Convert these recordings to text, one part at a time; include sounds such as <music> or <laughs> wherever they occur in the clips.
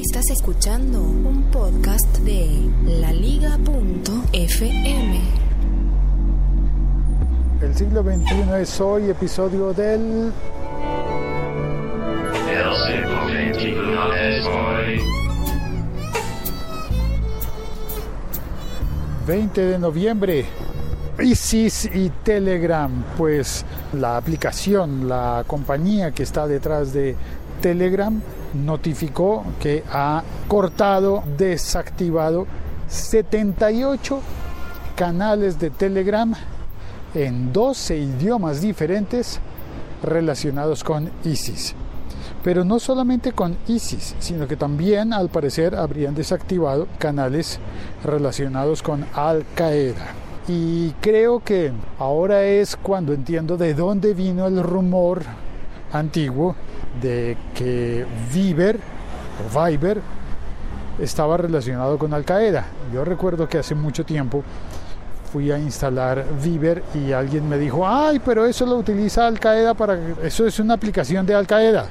Estás escuchando un podcast de laliga.fm. El siglo XXI es hoy episodio del... El siglo XXI es hoy. 20 de noviembre. ISIS y Telegram, pues la aplicación, la compañía que está detrás de Telegram notificó que ha cortado, desactivado 78 canales de Telegram en 12 idiomas diferentes relacionados con ISIS. Pero no solamente con ISIS, sino que también al parecer habrían desactivado canales relacionados con Al Qaeda. Y creo que ahora es cuando entiendo de dónde vino el rumor antiguo de que Viber o Viber estaba relacionado con Al Qaeda. Yo recuerdo que hace mucho tiempo fui a instalar Viber y alguien me dijo, ay, pero eso lo utiliza Al Qaeda para... Eso es una aplicación de Al Qaeda.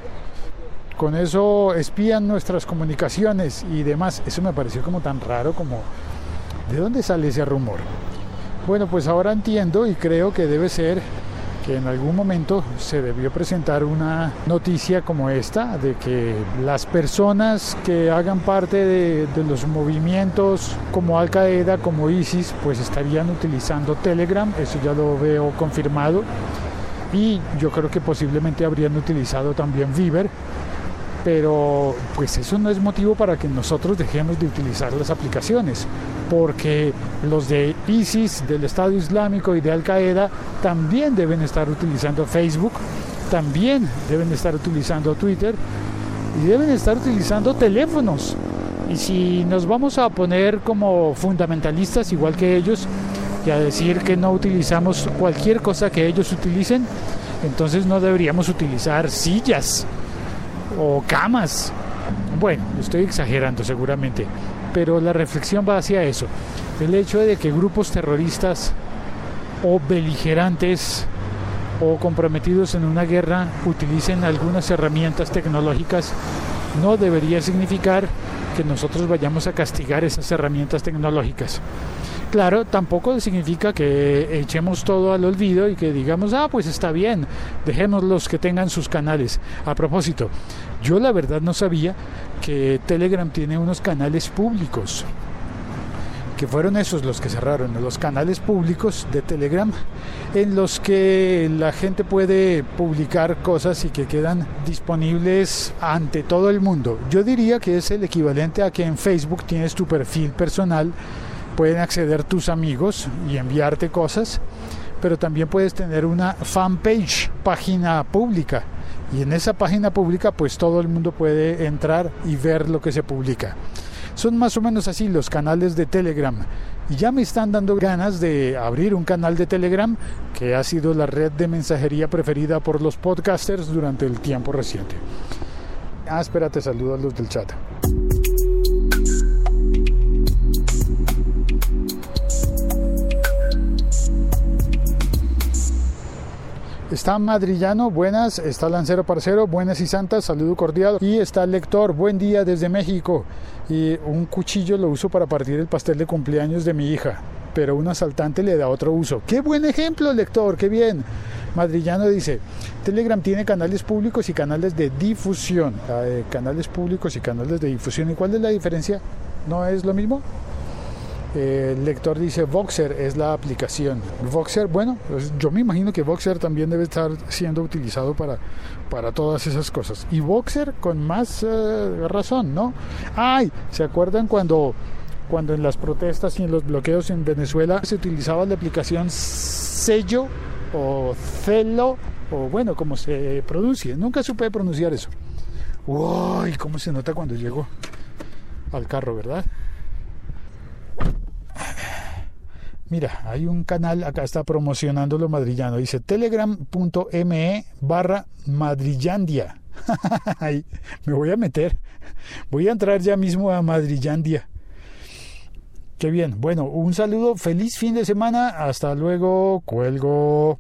Con eso espían nuestras comunicaciones y demás. Eso me pareció como tan raro como... ¿De dónde sale ese rumor? Bueno, pues ahora entiendo y creo que debe ser que en algún momento se debió presentar una noticia como esta, de que las personas que hagan parte de, los movimientos como Al Qaeda, como ISIS, pues estarían utilizando Telegram, eso ya lo veo confirmado, y yo creo que posiblemente habrían utilizado también Viber, pero pues eso no es motivo para que nosotros dejemos de utilizar las aplicaciones, porque los de ISIS, del Estado Islámico y de Al Qaeda también deben estar utilizando Facebook, también deben estar utilizando Twitter y deben estar utilizando teléfonos. Y si nos vamos a poner como fundamentalistas igual que ellos y a decir que no utilizamos cualquier cosa que ellos utilicen, entonces no deberíamos utilizar sillas o camas. Bueno, estoy exagerando seguramente, pero la reflexión va hacia eso. El hecho de que grupos terroristas o beligerantes o comprometidos en una guerra utilicen algunas herramientas tecnológicas no debería significar que nosotros vayamos a castigar esas herramientas tecnológicas. Claro, tampoco significa que echemos todo al olvido y que digamos, ah, pues está bien, dejemos los que tengan sus canales. A propósito, yo la verdad no sabía que Telegram tiene unos canales públicos, que fueron esos los que cerraron, los canales públicos de Telegram, en los que la gente puede publicar cosas y que quedan disponibles ante todo el mundo. Yo diría que es el equivalente a que en Facebook tienes tu perfil personal pueden acceder tus amigos y enviarte cosas, pero también puedes tener una fanpage, página pública. Y en esa página pública pues todo el mundo puede entrar y ver lo que se publica. Son más o menos así los canales de Telegram. Y ya me están dando ganas de abrir un canal de Telegram que ha sido la red de mensajería preferida por los podcasters durante el tiempo reciente. Ah, espérate, saludo a los del chat. Está Madrillano, buenas. Está Lancero Parcero, buenas y santas, saludo cordial. Y está Lector, buen día desde México. Y un cuchillo lo uso para partir el pastel de cumpleaños de mi hija. Pero un asaltante le da otro uso. ¡Qué buen ejemplo, Lector! ¡Qué bien! Madrillano dice, Telegram tiene canales públicos y canales de difusión. Eh, canales públicos y canales de difusión. ¿Y cuál es la diferencia? ¿No es lo mismo? El lector dice Voxer es la aplicación. Voxer, bueno, pues yo me imagino que Voxer también debe estar siendo utilizado para, para todas esas cosas. Y Voxer con más eh, razón, ¿no? Ay, ¿se acuerdan cuando, cuando en las protestas y en los bloqueos en Venezuela se utilizaba la aplicación Sello o Celo o bueno, como se pronuncie? Nunca supe pronunciar eso. Uy, cómo se nota cuando llego al carro, ¿verdad? Mira, hay un canal, acá está promocionando lo madrillano. Dice telegram.me barra madrillandia. <laughs> me voy a meter. Voy a entrar ya mismo a madrillandia. Qué bien. Bueno, un saludo. Feliz fin de semana. Hasta luego. Cuelgo.